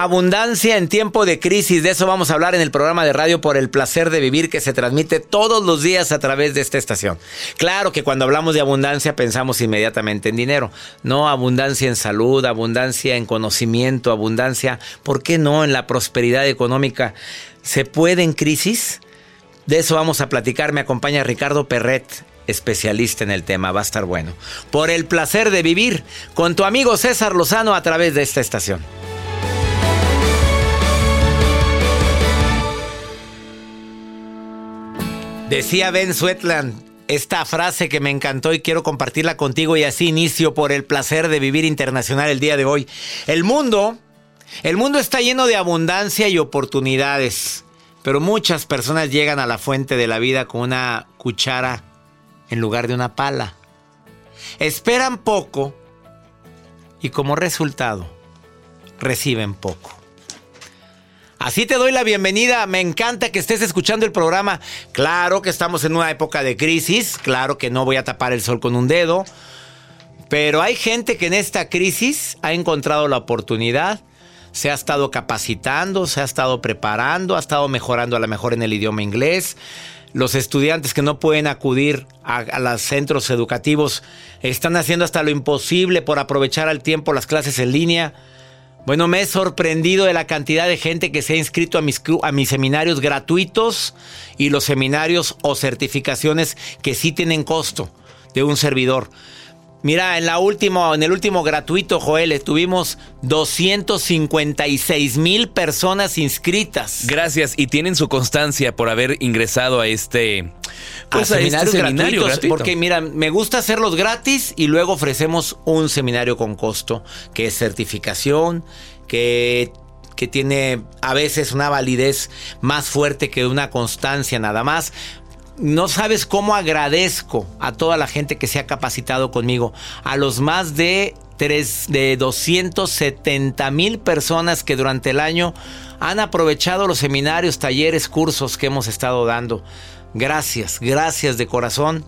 Abundancia en tiempo de crisis, de eso vamos a hablar en el programa de radio por el placer de vivir que se transmite todos los días a través de esta estación. Claro que cuando hablamos de abundancia pensamos inmediatamente en dinero, no abundancia en salud, abundancia en conocimiento, abundancia, ¿por qué no en la prosperidad económica? ¿Se puede en crisis? De eso vamos a platicar, me acompaña Ricardo Perret, especialista en el tema, va a estar bueno. Por el placer de vivir con tu amigo César Lozano a través de esta estación. Decía Ben Sweatland esta frase que me encantó y quiero compartirla contigo y así inicio por el placer de vivir internacional el día de hoy. El mundo, el mundo está lleno de abundancia y oportunidades, pero muchas personas llegan a la fuente de la vida con una cuchara en lugar de una pala. Esperan poco y como resultado reciben poco. Así te doy la bienvenida. Me encanta que estés escuchando el programa. Claro que estamos en una época de crisis. Claro que no voy a tapar el sol con un dedo. Pero hay gente que en esta crisis ha encontrado la oportunidad. Se ha estado capacitando, se ha estado preparando, ha estado mejorando a lo mejor en el idioma inglés. Los estudiantes que no pueden acudir a, a los centros educativos están haciendo hasta lo imposible por aprovechar al tiempo las clases en línea. Bueno, me he sorprendido de la cantidad de gente que se ha inscrito a mis, a mis seminarios gratuitos y los seminarios o certificaciones que sí tienen costo de un servidor. Mira, en, la última, en el último gratuito, Joel, tuvimos 256 mil personas inscritas. Gracias, y tienen su constancia por haber ingresado a este, pues, a, seminarios este seminario gratuito. Porque mira, me gusta hacerlos gratis y luego ofrecemos un seminario con costo, que es certificación, que que tiene a veces una validez más fuerte que una constancia nada más no sabes cómo agradezco a toda la gente que se ha capacitado conmigo, a los más de tres, de 270 mil personas que durante el año han aprovechado los seminarios, talleres, cursos que hemos estado dando. Gracias, gracias de corazón,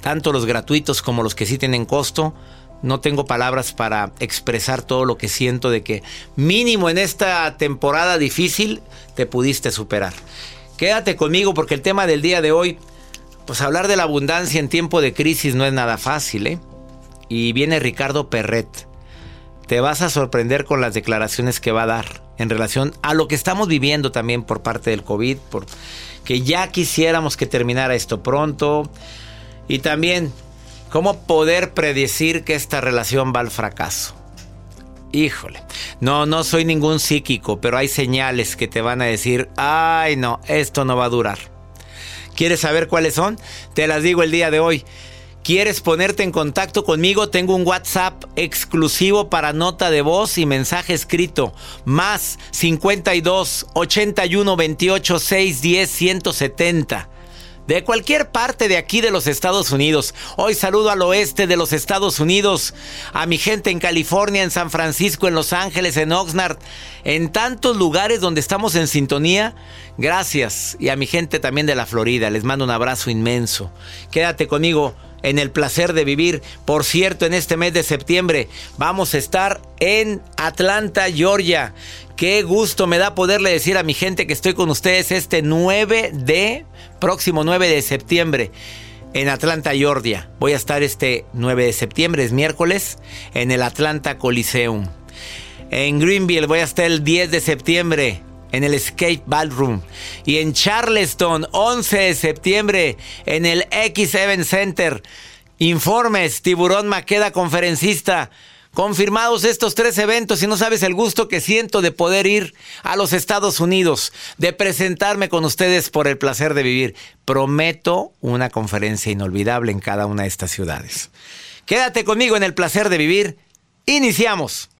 tanto los gratuitos como los que sí tienen costo. No tengo palabras para expresar todo lo que siento de que mínimo en esta temporada difícil te pudiste superar. Quédate conmigo porque el tema del día de hoy, pues hablar de la abundancia en tiempo de crisis no es nada fácil, ¿eh? Y viene Ricardo Perret. Te vas a sorprender con las declaraciones que va a dar en relación a lo que estamos viviendo también por parte del COVID, por que ya quisiéramos que terminara esto pronto y también cómo poder predecir que esta relación va al fracaso. Híjole, no, no soy ningún psíquico, pero hay señales que te van a decir, ay no, esto no va a durar. ¿Quieres saber cuáles son? Te las digo el día de hoy. ¿Quieres ponerte en contacto conmigo? Tengo un WhatsApp exclusivo para nota de voz y mensaje escrito. Más 52 81 28 6 10 170 de cualquier parte de aquí de los Estados Unidos. Hoy saludo al oeste de los Estados Unidos, a mi gente en California, en San Francisco, en Los Ángeles, en Oxnard, en tantos lugares donde estamos en sintonía. Gracias. Y a mi gente también de la Florida, les mando un abrazo inmenso. Quédate conmigo en el placer de vivir. Por cierto, en este mes de septiembre vamos a estar en Atlanta, Georgia. Qué gusto me da poderle decir a mi gente que estoy con ustedes este 9 de, próximo 9 de septiembre en Atlanta, Georgia. Voy a estar este 9 de septiembre, es miércoles, en el Atlanta Coliseum. En Greenville voy a estar el 10 de septiembre en el Escape Ballroom. Y en Charleston, 11 de septiembre, en el X7 Center. Informes, Tiburón Maqueda, conferencista. Confirmados estos tres eventos y no sabes el gusto que siento de poder ir a los Estados Unidos, de presentarme con ustedes por el placer de vivir. Prometo una conferencia inolvidable en cada una de estas ciudades. Quédate conmigo en el placer de vivir. Iniciamos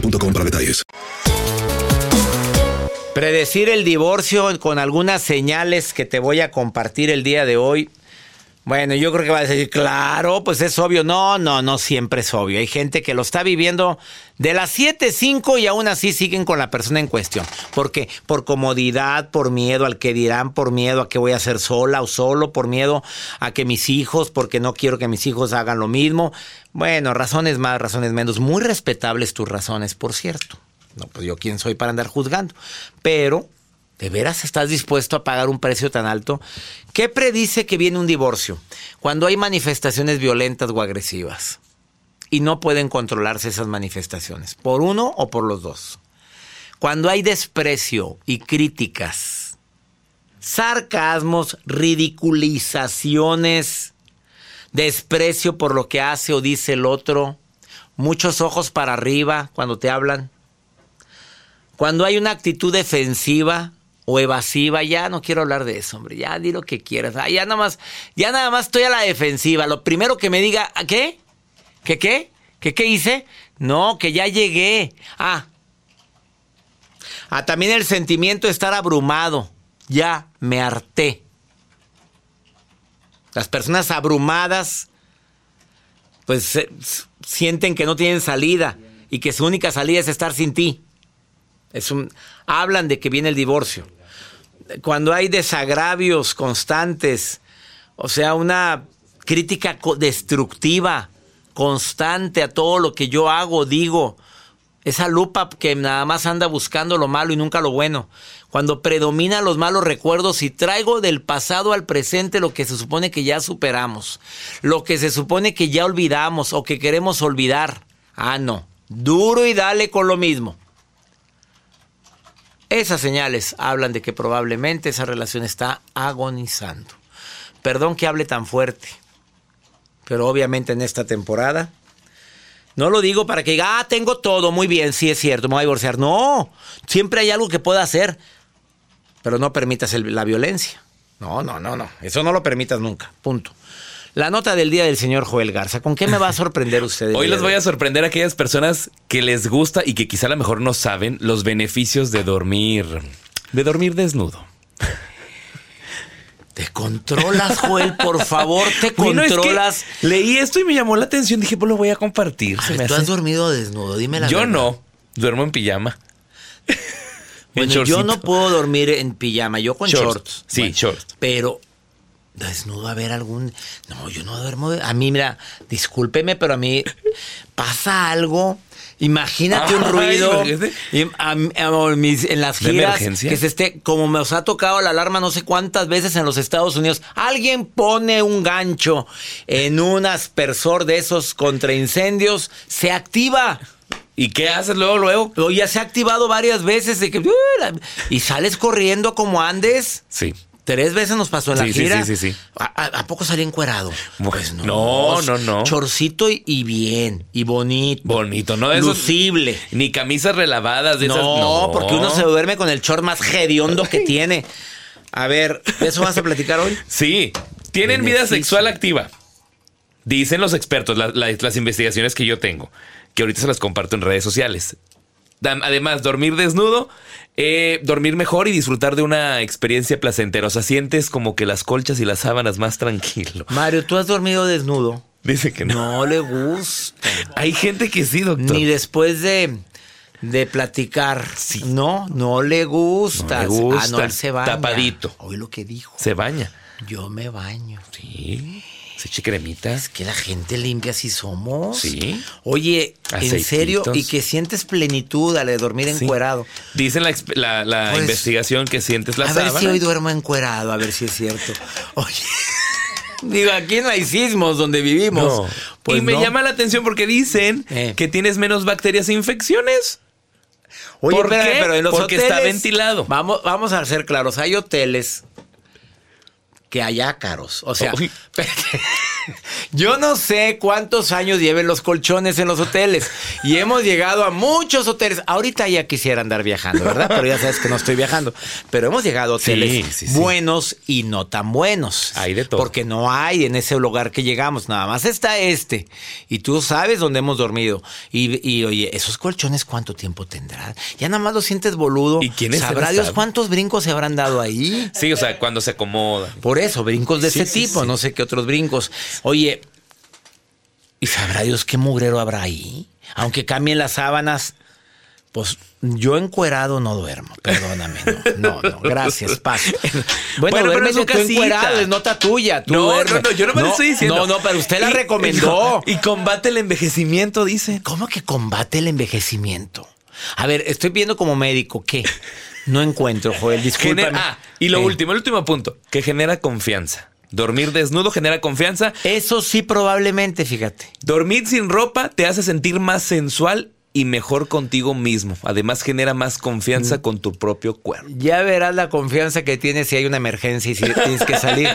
para detalles. Predecir el divorcio con algunas señales que te voy a compartir el día de hoy. Bueno, yo creo que va a decir, claro, pues es obvio. No, no, no siempre es obvio. Hay gente que lo está viviendo de las 7, 5 y aún así siguen con la persona en cuestión. ¿Por qué? Por comodidad, por miedo al que dirán, por miedo a que voy a ser sola o solo, por miedo a que mis hijos, porque no quiero que mis hijos hagan lo mismo. Bueno, razones más, razones menos. Muy respetables tus razones, por cierto. No, pues yo quién soy para andar juzgando. Pero, ¿de veras estás dispuesto a pagar un precio tan alto? ¿Qué predice que viene un divorcio? Cuando hay manifestaciones violentas o agresivas. y no pueden controlarse esas manifestaciones, por uno o por los dos. Cuando hay desprecio y críticas, sarcasmos, ridiculizaciones, desprecio por lo que hace o dice el otro, muchos ojos para arriba cuando te hablan, cuando hay una actitud defensiva o evasiva, ya no quiero hablar de eso, hombre, ya di lo que quieras, ya nada más, ya nada más estoy a la defensiva, lo primero que me diga, ¿a ¿qué? ¿Qué qué? ¿Qué qué hice? No, que ya llegué. Ah. Ah, también el sentimiento de estar abrumado. Ya me harté. Las personas abrumadas, pues s- sienten que no tienen salida y que su única salida es estar sin ti. Es un, hablan de que viene el divorcio. Cuando hay desagravios constantes, o sea, una crítica destructiva, constante a todo lo que yo hago, digo, esa lupa que nada más anda buscando lo malo y nunca lo bueno. Cuando predominan los malos recuerdos y traigo del pasado al presente lo que se supone que ya superamos, lo que se supone que ya olvidamos o que queremos olvidar. Ah, no. Duro y dale con lo mismo. Esas señales hablan de que probablemente esa relación está agonizando. Perdón que hable tan fuerte, pero obviamente en esta temporada no lo digo para que diga, ah, tengo todo, muy bien, sí es cierto, me voy a divorciar. No, siempre hay algo que pueda hacer, pero no permitas la violencia. No, no, no, no, eso no lo permitas nunca, punto. La nota del día del señor Joel Garza, ¿con qué me va a sorprender usted? Hoy de voy a sorprender a aquellas personas que les gusta y que quizá a lo mejor no saben los beneficios de dormir. De dormir desnudo. Te controlas, Joel, por favor, te Bueno, es que controlas. leí esto y me llamó la atención. Dije, pues lo voy a compartir. Me ¿Tú hace- has dormido desnudo? Dime la Yo verdad. no. Duermo en pijama. Bueno, yo no puedo dormir en pijama, yo con Shorts. shorts. Sí, Bueno, shorts. Pero desnudo a ver algún. No, yo no duermo. A mí, mira, discúlpeme, pero a mí pasa algo. Imagínate un ruido imagínate. y a- a- a mis- en las ¿De giras que se esté, como nos ha tocado la alarma no sé cuántas veces en los Estados Unidos, alguien pone un gancho en un aspersor de esos contra incendios, se activa. ¿Y qué haces luego, luego? Ya se ha activado varias veces de que, y sales corriendo como andes. Sí. Tres veces nos pasó en la Sí, sí, gira. sí, sí, sí. ¿A, a- a poco salí encuerado? Pues no. No, no, no. Chorcito y, y bien, y bonito. Bonito, ¿no? Eso- Lucible. Ni camisas relavadas de esas. No, No, porque uno se duerme con el short más hediondo que tiene. A ver, ¿de eso vas a platicar hoy? Sí, tienen vida sexual activa. Dicen los expertos, la- la- las investigaciones que yo tengo, que ahorita se las comparto en redes sociales. Además, dormir desnudo, eh, dormir mejor y disfrutar de una experiencia placentera. O sea, sientes como que las colchas y las sábanas más tranquilo. Mario, ¿tú has dormido desnudo? Dice que no. No le gusta. Hay gente que sí, doctor. Ni después de, de platicar. No, no le gusta. No le gusta. Ah, no, él se baña. Tapadito. Oye lo que dijo. Se baña. Yo me baño. Sí. Se eche cremita. Es que la gente limpia así somos. Sí. Oye, en serio, y que sientes plenitud al dormir Sí. encuerado. Dicen la, la- la Pues, investigación que sientes la a ver si hoy duermo encuerado, a ver si es cierto. Oye. Digo, aquí no hay sismos donde vivimos. No. Pues y me no. llama la atención porque dicen Eh. que tienes menos bacterias e infecciones. Oye, ¿Por qué? pero en los Porque hoteles, está ventilado. Vamos, vamos a ser claros, hay hoteles que hay ácaros. O sea, Uy. yo no sé cuántos años lleven los colchones en los hoteles. Y hemos llegado a muchos hoteles. Ahorita ya quisiera andar viajando, ¿verdad? Pero ya sabes que no estoy viajando. Pero hemos llegado a hoteles Sí, sí, sí. buenos y no tan buenos. Hay de todo. Porque no hay en ese lugar que llegamos. Nada más está este. Y tú sabes dónde hemos dormido. Y, y, oye, esos colchones, ¿cuánto tiempo tendrán? Ya nada más lo sientes boludo. ¿Y quiénes Sabrá serán? Dios cuántos brincos se habrán dado ahí. Sí, o sea, cuando se acomoda. Por eso, brincos de ese tipo, no sé qué otros brincos. Oye, ¿y sabrá Dios qué mugrero habrá ahí? Aunque cambien las sábanas, pues yo encuerado no duermo, perdóname. No, no, no, gracias, paso. Bueno, Bueno, tú casita. encuerado, es nota tuya. tú No, duerme. no, no, yo no me lo estoy diciendo. No, no, pero usted la Y- recomendó. Y combate el envejecimiento, dice. ¿Cómo que combate el envejecimiento? A ver, estoy viendo como médico, ¿qué? No encuentro, Joel, discúlpame. Genera- ah, y lo Eh. último, el último punto, que genera confianza. Dormir desnudo genera confianza. Eso sí, probablemente, fíjate. Dormir sin ropa te hace sentir más sensual y mejor contigo mismo. Además, genera más Mm. confianza con tu propio cuerpo. Ya verás la confianza que tienes si hay una emergencia y si tienes que salir.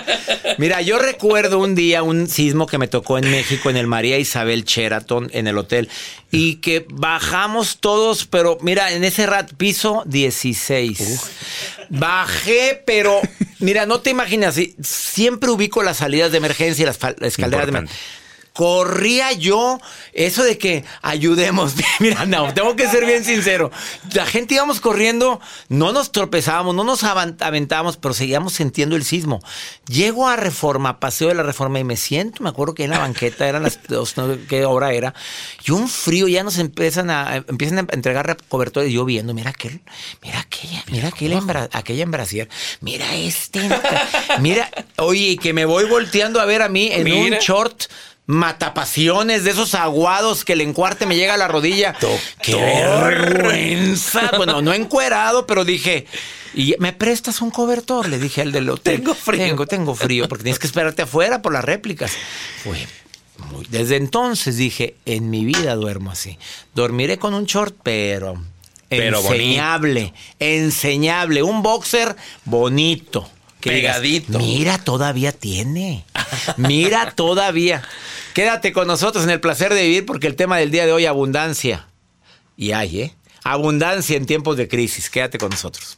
Mira, yo recuerdo un día un sismo que me tocó en México, en el María Isabel Sheraton, en el hotel, y que bajamos todos, pero mira, en ese rat piso 16. Bajé, pero mira, no te imaginas, si- siempre ubico las salidas de emergencia y las escaleras de emergencia. Corría yo, eso de que ayudemos. Mira, no, tengo que ser bien sincero. La gente íbamos corriendo, no nos tropezábamos, no nos aventábamos, pero seguíamos sintiendo el sismo. Llego a Reforma, paseo de la Reforma y me siento, me acuerdo que en la banqueta eran las dos, no qué hora era, y un frío, ya nos empiezan a, empiezan a entregar cobertores, y yo viendo, mira aquel, mira aquella, mira aquella, embra- aquella en brasier, mira este, mira, oye, que me voy volteando a ver a mí en un short matapasiones de esos aguados que el encuarte me llega a la rodilla. ¡Qué vergüenza! Bueno, no encuerado, pero dije, ¿y me prestas un cobertor? Le dije al del hotel. Tengo frío. Tengo, tengo frío, porque tienes que esperarte afuera por las réplicas. Fue muy- Desde entonces dije, en mi vida duermo así. Dormiré con un short, pero... Pero bonito. enseñable, enseñable. Un boxer bonito. Que digas, Pegadito. Mira, todavía tiene. Mira, todavía. Quédate con nosotros en el placer de vivir porque el tema del día de hoy, abundancia. Y hay, ¿eh? Abundancia en tiempos de crisis. Quédate con nosotros.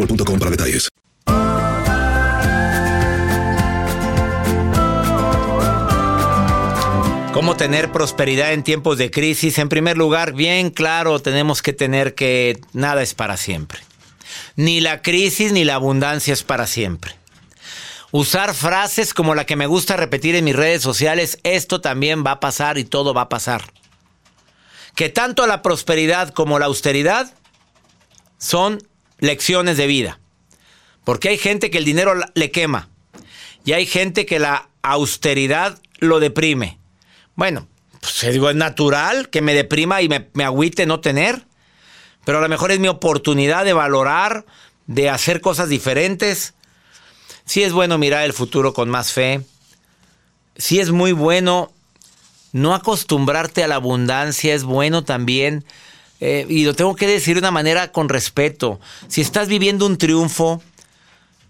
boostmobile.com para detalles. ¿Cómo tener prosperidad en tiempos de crisis? En primer lugar, bien claro, tenemos que tener que nada es para siempre. Ni la crisis ni la abundancia es para siempre. Usar frases como la que me gusta repetir en mis redes sociales, esto también va a pasar y todo va a pasar. Que tanto la prosperidad como la austeridad son lecciones de vida. Porque hay gente que el dinero le quema. Y hay gente que la austeridad lo deprime. Bueno, pues digo, es natural que me deprima y me, me agüite no tener. Pero a lo mejor es mi oportunidad de valorar, de hacer cosas diferentes. Sí es bueno mirar el futuro con más fe. Sí es muy bueno no acostumbrarte a la abundancia. Es bueno también, eh, y lo tengo que decir de una manera con respeto. Si estás viviendo un triunfo,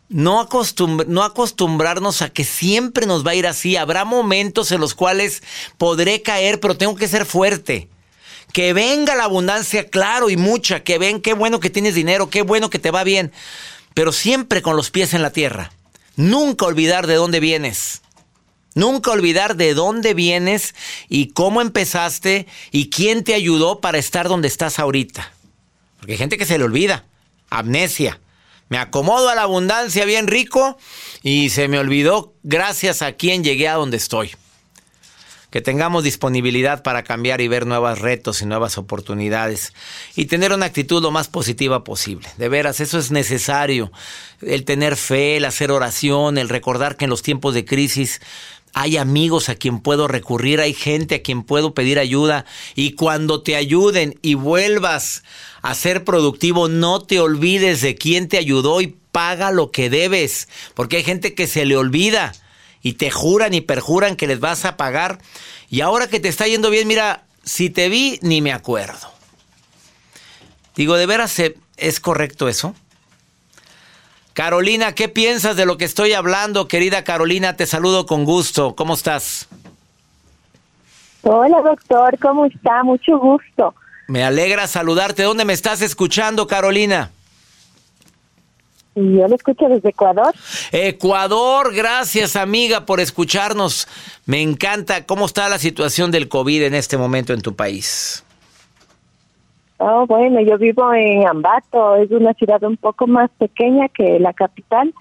no, acostumbr- no acostumbrarnos a que siempre nos va a ir así. Habrá momentos en los cuales podré caer, pero tengo que ser fuerte. Que venga la abundancia, claro, y mucha. Que ven, qué bueno que tienes dinero, qué bueno que te va bien. Pero siempre con los pies en la tierra. Nunca olvidar de dónde vienes. Nunca olvidar de dónde vienes y cómo empezaste y quién te ayudó para estar donde estás ahorita. Porque hay gente que se le olvida. Amnesia. Me acomodo a la abundancia bien rico y se me olvidó gracias a quién llegué a donde estoy. Que tengamos disponibilidad para cambiar y ver nuevos retos y nuevas oportunidades. Y tener una actitud lo más positiva posible. De veras, eso es necesario. El tener fe, el hacer oración, el recordar que en los tiempos de crisis hay amigos a quien puedo recurrir, hay gente a quien puedo pedir ayuda. Y cuando te ayuden y vuelvas a ser productivo, no te olvides de quién te ayudó y paga lo que debes. Porque hay gente que se le olvida y te juran y perjuran que les vas a pagar. Y ahora que te está yendo bien, mira, si te vi, ni me acuerdo. Digo, ¿de veras es correcto eso? Carolina, ¿qué piensas de lo que estoy hablando? Querida Carolina, te saludo con gusto. ¿Cómo estás? Hola, doctor, ¿cómo está? Mucho gusto. Me alegra saludarte. ¿Dónde me estás escuchando, Carolina? Yo lo escucho desde Ecuador. Ecuador, gracias amiga por escucharnos. Me encanta cómo está la situación del COVID en este momento en tu país. Oh, bueno, yo vivo en Ambato, es una ciudad un poco más pequeña que la capital,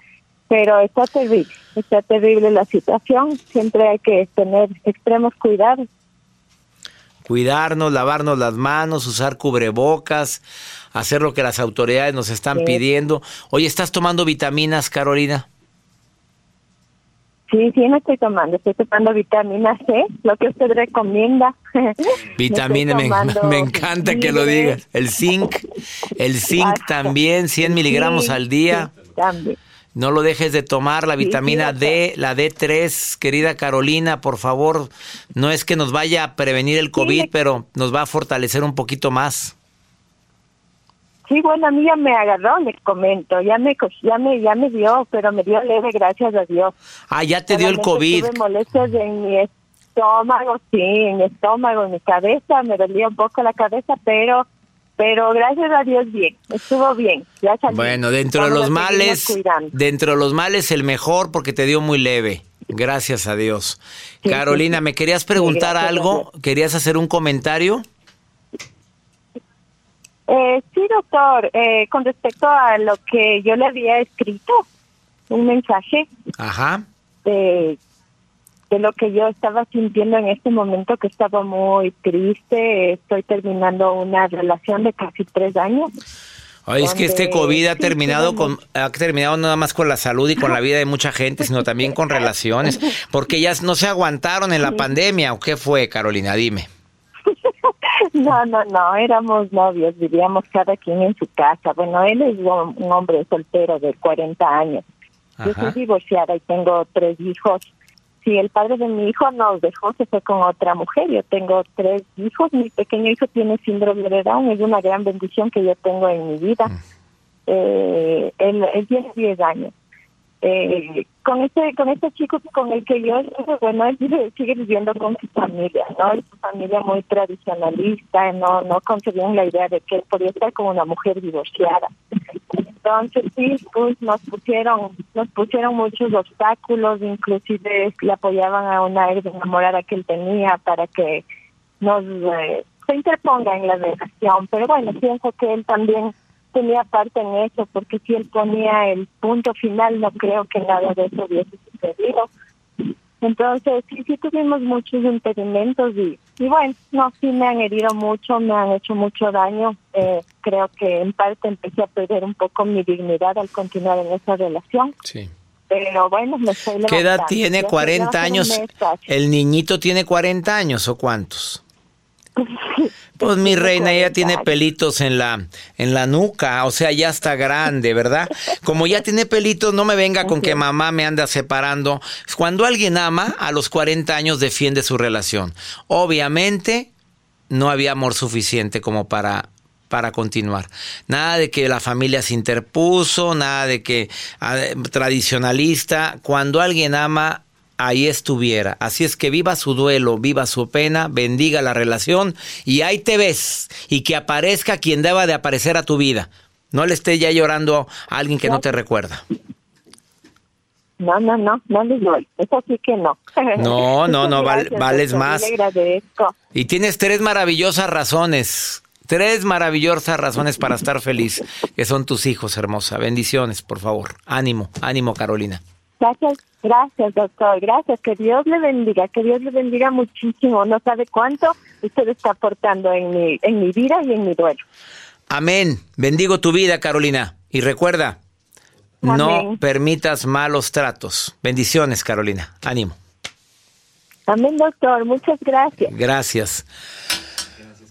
pero está terrible, está terrible la situación, siempre hay que tener extremos cuidados. Cuidarnos, lavarnos las manos, usar cubrebocas, hacer lo que las autoridades nos están pidiendo. Oye, ¿estás tomando vitaminas, Carolina? Sí, sí, me estoy tomando. Estoy tomando vitamina C, lo que usted recomienda. Vitamina, me, me, encanta que lo digas. El zinc, el zinc también, 100 miligramos al día. también. No lo dejes de tomar, la vitamina D, la D3, querida Carolina, por favor. No es que nos vaya a prevenir el COVID, pero nos va a fortalecer un poquito más. Sí, bueno, a mí ya me agarró, les comento, ya me, ya me, ya me dio, pero me dio leve, gracias a Dios. Ah, ya te dio el COVID. Tuve molestias en mi estómago, sí, en mi estómago, en mi cabeza, me dolía un poco la cabeza, pero, pero gracias a Dios bien, estuvo bien, ya salí. Bueno, dentro de los males, dentro de los males el mejor porque te dio muy leve. Gracias a Dios. Carolina, ¿me querías preguntar algo? ¿Querías hacer un comentario? Eh, sí, doctor, eh, con respecto a lo que yo le había escrito, un mensaje Ajá. de, de lo que yo estaba sintiendo en este momento, que estaba muy triste, estoy terminando una relación de casi tres años. Ay, es que este COVID ha terminado con ha terminado nada más con la salud y con la vida de mucha gente, sino también con relaciones, porque ellas no se aguantaron en la pandemia, ¿o qué fue, Carolina? Dime. No, no, no, éramos novios, vivíamos cada quien en su casa. Bueno, él es un hombre soltero de 40 años. Yo soy divorciada y tengo tres hijos. Si el padre de mi hijo nos dejó, se fue con otra mujer. Yo tengo tres hijos. Mi pequeño hijo tiene síndrome de Down. Es una gran bendición que yo tengo en mi vida. Eh, él, él tiene 10 años eh, con este con este chico con el que yo bueno él sigue viviendo con su familia no su familia muy tradicionalista no no concebían la idea de que él podía estar con una mujer divorciada. Entonces sí pues nos pusieron nos pusieron muchos obstáculos inclusive le apoyaban a una ex enamorada que él tenía para que nos eh, se interponga en la relación pero bueno pienso que él también tenía parte en eso, porque si él ponía el punto final, no creo que nada de eso hubiese sucedido. Entonces, sí, sí tuvimos muchos impedimentos y, y bueno, no, sí me han herido mucho, me han hecho mucho daño. Eh, creo que en parte empecé a perder un poco mi dignidad al continuar en esa relación. Sí. Pero bueno, me estoy ¿Qué edad tiene? ¿40 años? ¿El niñito tiene 40 años o cuántos? Pues mi reina ya tiene pelitos en la en la nuca, o sea, ya está grande, ¿verdad? Como ya tiene pelitos, no me venga con que mamá me anda separando. Cuando alguien ama, a los 40 años defiende su relación. Obviamente no había amor suficiente como para para continuar. Nada de que la familia se interpuso, nada de que ah, tradicionalista. Cuando alguien ama, ahí estuviera. Así es que viva su duelo, viva su pena, bendiga la relación y ahí te ves y que aparezca quien deba de aparecer a tu vida. No le esté ya llorando a alguien que no te recuerda. No, no, no, no les doy. Eso sí que no. No, no, no, val- Gracias, vales más. Y tienes tres maravillosas razones. Tres maravillosas razones para estar feliz, que son tus hijos, hermosa. Bendiciones, por favor. Ánimo, ánimo, Carolina. Gracias, gracias, doctor. Gracias. Que Dios le bendiga, que Dios le bendiga muchísimo. No sabe cuánto usted está aportando en mi, en mi vida y en mi duelo. Amén. Bendigo tu vida, Carolina. Y recuerda, no permitas malos tratos. Bendiciones, Carolina. Ánimo. Amén, doctor. Muchas gracias. Gracias.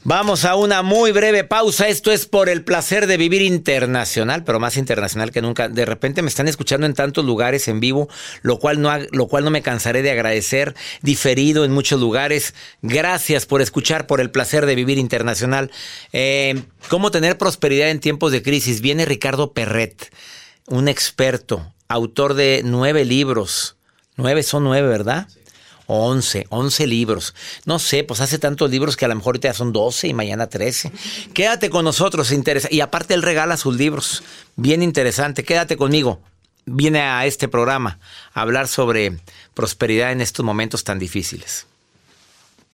Vamos a una muy breve pausa. Esto es por el placer de vivir internacional, pero más internacional que nunca. De repente me están escuchando en tantos lugares en vivo, lo cual no, lo cual no me cansaré de agradecer. Diferido en muchos lugares. Gracias por escuchar, por el placer de vivir internacional. Eh, ¿Cómo tener prosperidad en tiempos de crisis? Viene Ricardo Perret, un experto, autor de nueve libros. Nueve son nueve, ¿verdad? 11, 11 libros. No sé, pues hace tantos libros que a lo mejor ahorita ya son 12 y mañana 13. Quédate con nosotros, interesa. Y aparte él regala sus libros. Bien interesante. Quédate conmigo. Viene a este programa a hablar sobre prosperidad en estos momentos tan difíciles.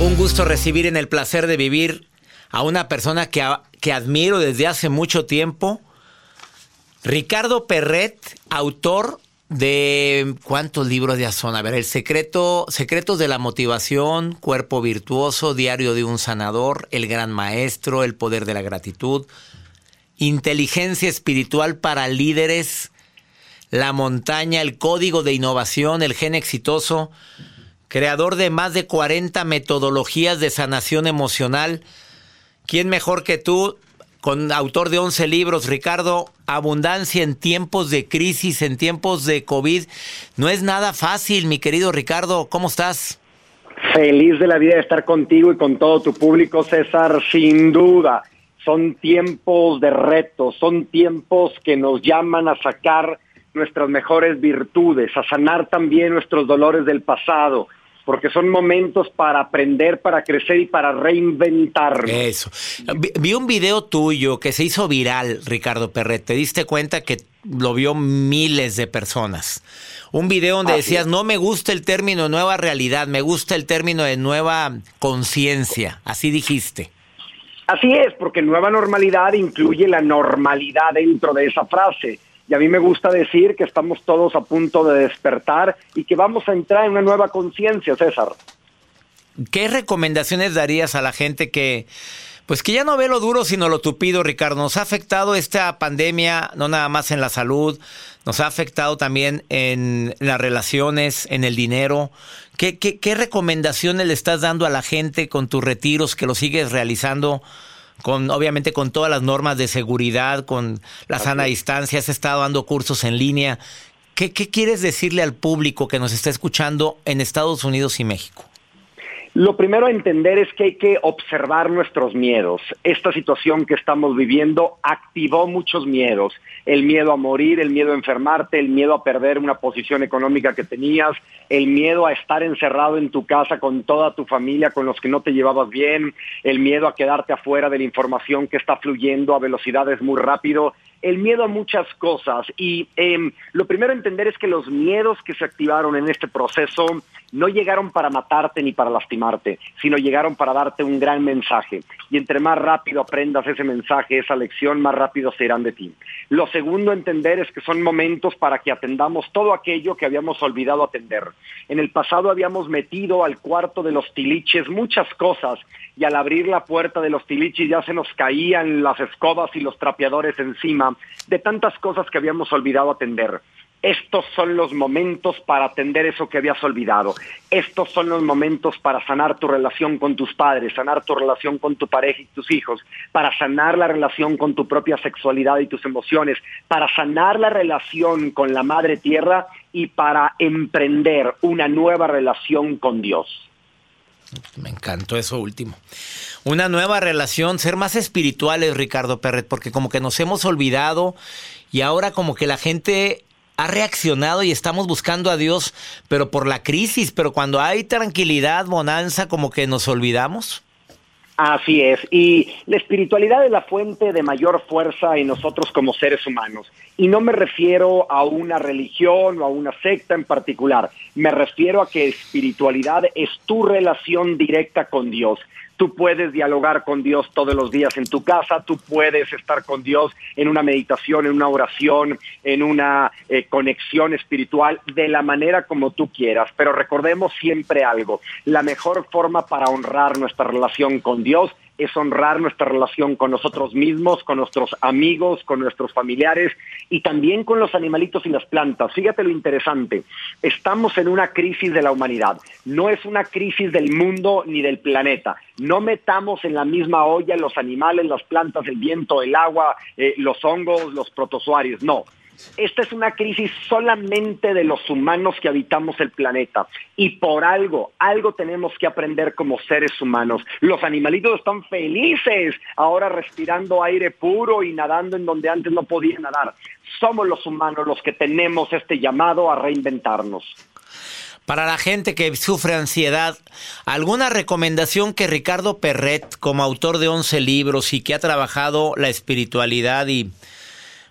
Un gusto recibir en el placer de vivir a una persona que, que admiro desde hace mucho tiempo. Ricardo Perret, autor de ¿cuántos libros ya son? A ver, El secreto, Secretos de la motivación, Cuerpo virtuoso, Diario de un sanador, El gran maestro, El poder de la gratitud, Inteligencia espiritual para líderes, La montaña, El código de innovación, El gen exitoso, creador de más de 40 metodologías de sanación emocional. ¿Quién mejor que tú? Con autor de 11 libros, Ricardo, abundancia en tiempos de crisis, en tiempos de COVID. No es nada fácil, mi querido Ricardo. ¿Cómo estás? Feliz de la vida de estar contigo y con todo tu público, César, sin duda. Son tiempos de retos, son tiempos que nos llaman a sacar nuestras mejores virtudes, a sanar también nuestros dolores del pasado, porque son momentos para aprender, para crecer y para reinventarnos. Eso. Vi, vi un video tuyo que se hizo viral, Ricardo Perret. Te diste cuenta que lo vio miles de personas. Un video donde Así decías, es. no me gusta el término nueva realidad, me gusta el término de nueva conciencia. Así dijiste. Así es, porque nueva normalidad incluye la normalidad dentro de esa frase. Y a mí me gusta decir que estamos todos a punto de despertar y que vamos a entrar en una nueva conciencia, César. ¿Qué recomendaciones darías a la gente que, pues que ya no ve lo duro sino lo tupido, Ricardo? Nos ha afectado esta pandemia no nada más en la salud, nos ha afectado también en las relaciones, en el dinero. ¿Qué, qué, qué recomendaciones le estás dando a la gente con tus retiros que lo sigues realizando? Con obviamente con todas las normas de seguridad, con la sana distancia, has estado dando cursos en línea. ¿Qué, ¿Qué quieres decirle al público que nos está escuchando en Estados Unidos y México? Lo primero a entender es que hay que observar nuestros miedos. Esta situación que estamos viviendo activó muchos miedos. El miedo a morir, el miedo a enfermarte, el miedo a perder una posición económica que tenías, el miedo a estar encerrado en tu casa con toda tu familia, con los que no te llevabas bien, el miedo a quedarte afuera de la información que está fluyendo a velocidades muy rápido el miedo a muchas cosas. Y eh, lo primero entender es que los miedos que se activaron en este proceso no llegaron para matarte ni para lastimarte, sino llegaron para darte un gran mensaje. Y entre más rápido aprendas ese mensaje, esa lección, más rápido se irán de ti. Lo segundo entender es que son momentos para que atendamos todo aquello que habíamos olvidado atender. En el pasado habíamos metido al cuarto de los tiliches muchas cosas y al abrir la puerta de los tiliches ya se nos caían las escobas y los trapeadores encima de tantas cosas que habíamos olvidado atender. Estos son los momentos para atender eso que habías olvidado. Estos son los momentos para sanar tu relación con tus padres, sanar tu relación con tu pareja y tus hijos, para sanar la relación con tu propia sexualidad y tus emociones, para sanar la relación con la Madre Tierra y para emprender una nueva relación con Dios. Me encantó eso último. Una nueva relación, ser más espirituales, Ricardo Perret, porque como que nos hemos olvidado y ahora como que la gente ha reaccionado y estamos buscando a Dios, pero por la crisis, pero cuando hay tranquilidad, bonanza, como que nos olvidamos. Así es, y la espiritualidad es la fuente de mayor fuerza en nosotros como seres humanos. Y no me refiero a una religión o a una secta en particular, me refiero a que espiritualidad es tu relación directa con Dios. Tú puedes dialogar con Dios todos los días en tu casa, tú puedes estar con Dios en una meditación, en una oración, en una eh, conexión espiritual, de la manera como tú quieras. Pero recordemos siempre algo, la mejor forma para honrar nuestra relación con Dios es honrar nuestra relación con nosotros mismos, con nuestros amigos, con nuestros familiares y también con los animalitos y las plantas. Fíjate lo interesante, estamos en una crisis de la humanidad, no es una crisis del mundo ni del planeta. No metamos en la misma olla los animales, las plantas, el viento, el agua, eh, los hongos, los protozoarios, no. Esta es una crisis solamente de los humanos que habitamos el planeta. Y por algo, algo tenemos que aprender como seres humanos. Los animalitos están felices ahora respirando aire puro y nadando en donde antes no podían nadar. Somos los humanos los que tenemos este llamado a reinventarnos. Para la gente que sufre ansiedad, ¿alguna recomendación que Ricardo Perret, como autor de 11 libros y que ha trabajado la espiritualidad y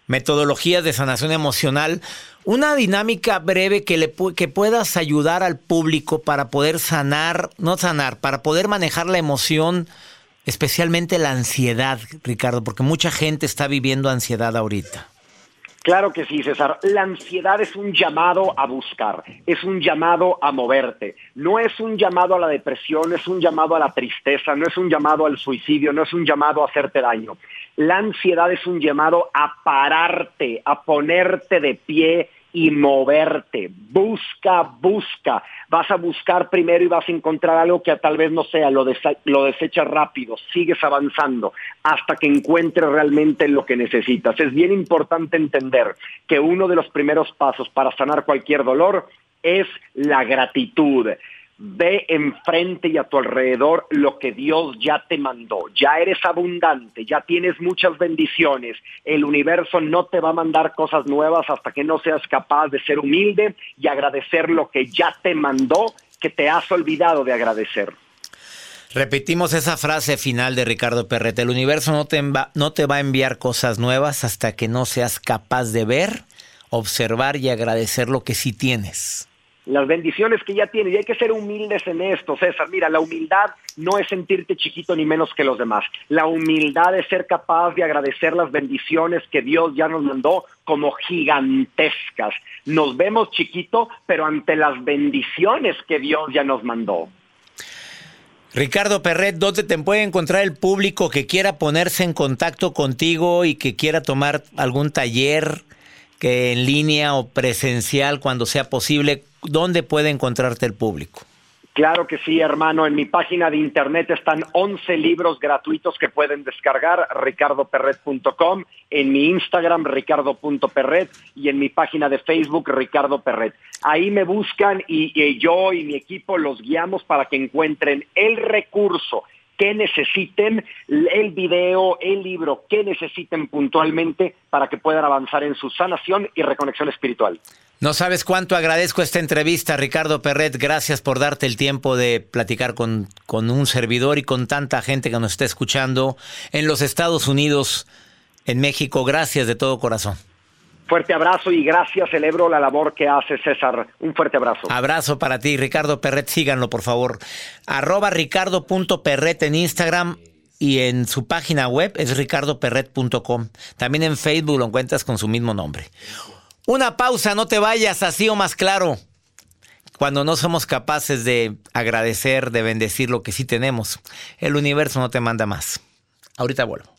metodologías de sanación emocional, una dinámica breve que, le, que puedas ayudar al público para poder sanar, no sanar, para poder manejar la emoción, especialmente la ansiedad, Ricardo, porque mucha gente está viviendo ansiedad ahorita. Claro que sí, César. La ansiedad es un llamado a buscar, es un llamado a moverte. No es un llamado a la depresión, es un llamado a la tristeza, no es un llamado al suicidio, no es un llamado a hacerte daño. La ansiedad es un llamado a pararte, a ponerte de pie y moverte. Busca, busca. Vas a buscar primero y vas a encontrar algo que tal vez no sea, lo, lo desechas rápido, sigues avanzando hasta que encuentres realmente lo que necesitas. Es bien importante entender que uno de los primeros pasos para sanar cualquier dolor es la gratitud. Ve enfrente y a tu alrededor lo que Dios ya te mandó. Ya eres abundante, ya tienes muchas bendiciones. El universo no te va a mandar cosas nuevas hasta que no seas capaz de ser humilde y agradecer lo que ya te mandó, que te has olvidado de agradecer. Repetimos esa frase final de Ricardo Perrete. El universo no te, no te va a enviar cosas nuevas hasta que no seas capaz de ver, observar y agradecer lo que sí tienes. Las bendiciones que ya tiene. Y hay que ser humildes en esto, César. Mira, la humildad no es sentirte chiquito ni menos que los demás. La humildad es ser capaz de agradecer las bendiciones que Dios ya nos mandó como gigantescas. Nos vemos chiquito, pero ante las bendiciones que Dios ya nos mandó. Ricardo Perret, ¿dónde te puede encontrar el público que quiera ponerse en contacto contigo y que quiera tomar algún taller que en línea o presencial cuando sea posible? ¿Dónde puede encontrarte el público? Claro que sí, hermano. En mi página de internet están 11 libros gratuitos que pueden descargar, ricardoperret.com, en mi Instagram, ricardo.perret, y en mi página de Facebook, Ricardo Perret. Ahí me buscan y, y yo y mi equipo los guiamos para que encuentren el recurso que necesiten, el video, el libro, que necesiten puntualmente para que puedan avanzar en su sanación y reconexión espiritual. No sabes cuánto agradezco esta entrevista, Ricardo Perret. Gracias por darte el tiempo de platicar con, con un servidor y con tanta gente que nos está escuchando en los Estados Unidos, en México. Gracias de todo corazón. Fuerte abrazo y gracias, celebro la labor que hace César. Un fuerte abrazo. Abrazo para ti, Ricardo Perret. Síganlo, por favor. Arroba ricardo.perret en Instagram y en su página web es ricardoperret.com. También en Facebook lo encuentras con su mismo nombre. Una pausa, no te vayas así o más claro. Cuando no somos capaces de agradecer, de bendecir lo que sí tenemos, el universo no te manda más. Ahorita vuelvo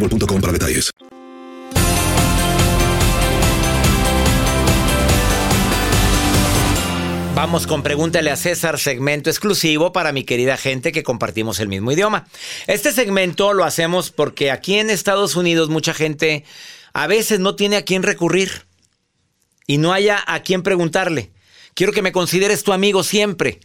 para detalles. Vamos con Pregúntale a César, segmento exclusivo para mi querida gente que compartimos el mismo idioma. Este segmento lo hacemos porque aquí en Estados Unidos mucha gente a veces no tiene a quién recurrir y no haya a quién preguntarle. Quiero que me consideres tu amigo siempre.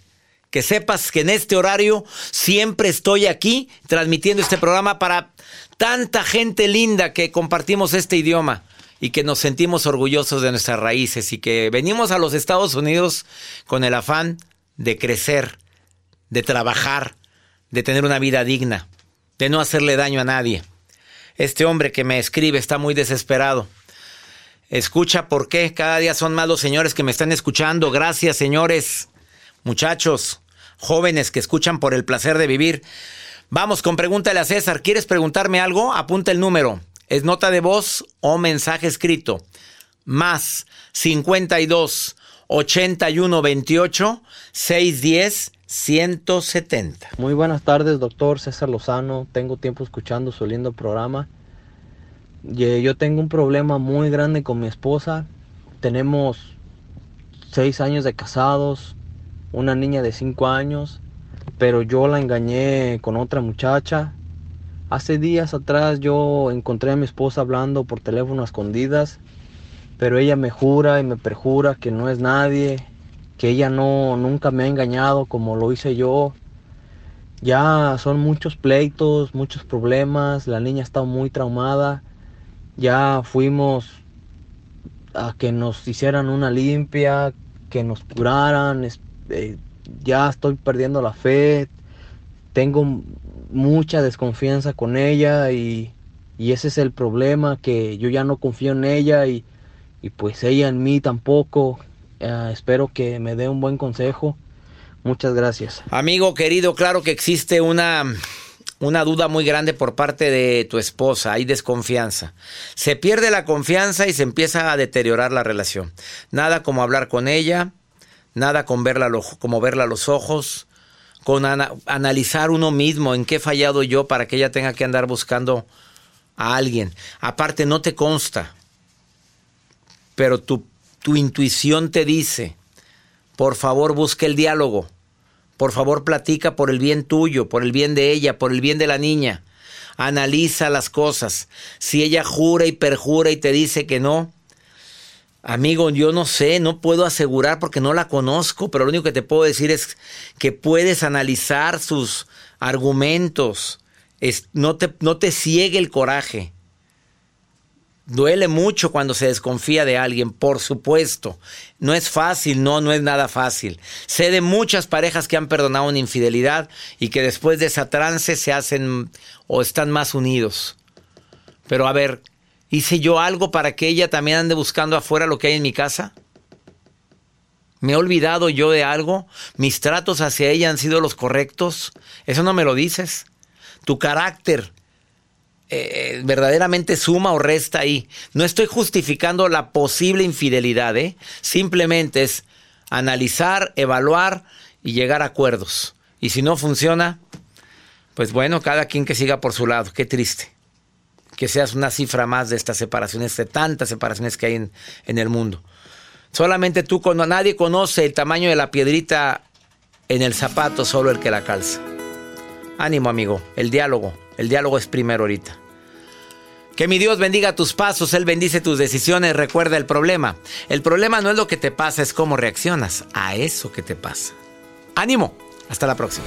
Que sepas que en este horario siempre estoy aquí transmitiendo este programa para tanta gente linda que compartimos este idioma y que nos sentimos orgullosos de nuestras raíces y que venimos a los Estados Unidos con el afán de crecer, de trabajar, de tener una vida digna, de no hacerle daño a nadie. Este hombre que me escribe está muy desesperado. Escucha por qué cada día son más los señores que me están escuchando. Gracias, señores, muchachos, jóvenes que escuchan por el placer de vivir. Vamos con pregúntale a César. ¿Quieres preguntarme algo? Apunta el número. Es nota de voz o mensaje escrito. Más 52 81 28 610 170. Muy buenas tardes, doctor César Lozano. Tengo tiempo escuchando su lindo programa. Yo tengo un problema muy grande con mi esposa. Tenemos seis años de casados, una niña de cinco años, pero yo la engañé con otra muchacha. Hace días atrás yo encontré a mi esposa hablando por teléfono a escondidas, pero ella me jura y me perjura que no es nadie, que ella no nunca me ha engañado como lo hice yo. Ya son muchos pleitos, muchos problemas, la niña está muy traumada. Ya fuimos a que nos hicieran una limpia, que nos curaran. eh, ya estoy perdiendo la fe. Tengo mucha desconfianza con ella y, y ese es el problema, que yo ya no confío en ella y, y pues ella en mí tampoco. Eh, espero que me dé un buen consejo. Muchas gracias. Amigo querido, claro que existe una, una duda muy grande por parte de tu esposa, hay desconfianza. Se pierde la confianza y se empieza a deteriorar la relación. Nada como hablar con ella, nada con verla como verla a los ojos, con ana- analizar uno mismo en qué he fallado yo para que ella tenga que andar buscando a alguien. Aparte, no te consta, pero tu, tu intuición te dice, por favor busca el diálogo. Por favor, platica por el bien tuyo, por el bien de ella, por el bien de la niña. Analiza las cosas. Si ella jura y perjura y te dice que no, amigo, yo no sé, no puedo asegurar porque no la conozco, pero lo único que te puedo decir es que puedes analizar sus argumentos. No, te, no te ciegue el coraje. Duele mucho cuando se desconfía de alguien, por supuesto. No es fácil, no, no es nada fácil. Sé de muchas parejas que han perdonado una infidelidad y que después de esa trance se hacen o están más unidos. Pero a ver, ¿hice yo algo para que ella también ande buscando afuera lo que hay en mi casa? ¿Me he olvidado yo de algo? ¿Mis tratos hacia ella han sido los correctos? Eso no me lo dices. Tu carácter eh, verdaderamente suma o resta ahí. No estoy justificando la posible infidelidad, ¿eh? Simplemente es analizar, evaluar y llegar a acuerdos. Y si no funciona, pues bueno, cada quien que siga por su lado. Qué triste. Que seas una cifra más de estas separaciones, de tantas separaciones que hay en, en el mundo. Solamente tú, cuando nadie conoce el tamaño de la piedrita en el zapato, solo el que la calza. Ánimo, amigo. El diálogo. El diálogo es primero ahorita. Que mi Dios bendiga tus pasos, Él bendice tus decisiones. Recuerda el problema. El problema no es lo que te pasa, es cómo reaccionas a eso que te pasa. Ánimo. Hasta la próxima.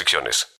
restricciones.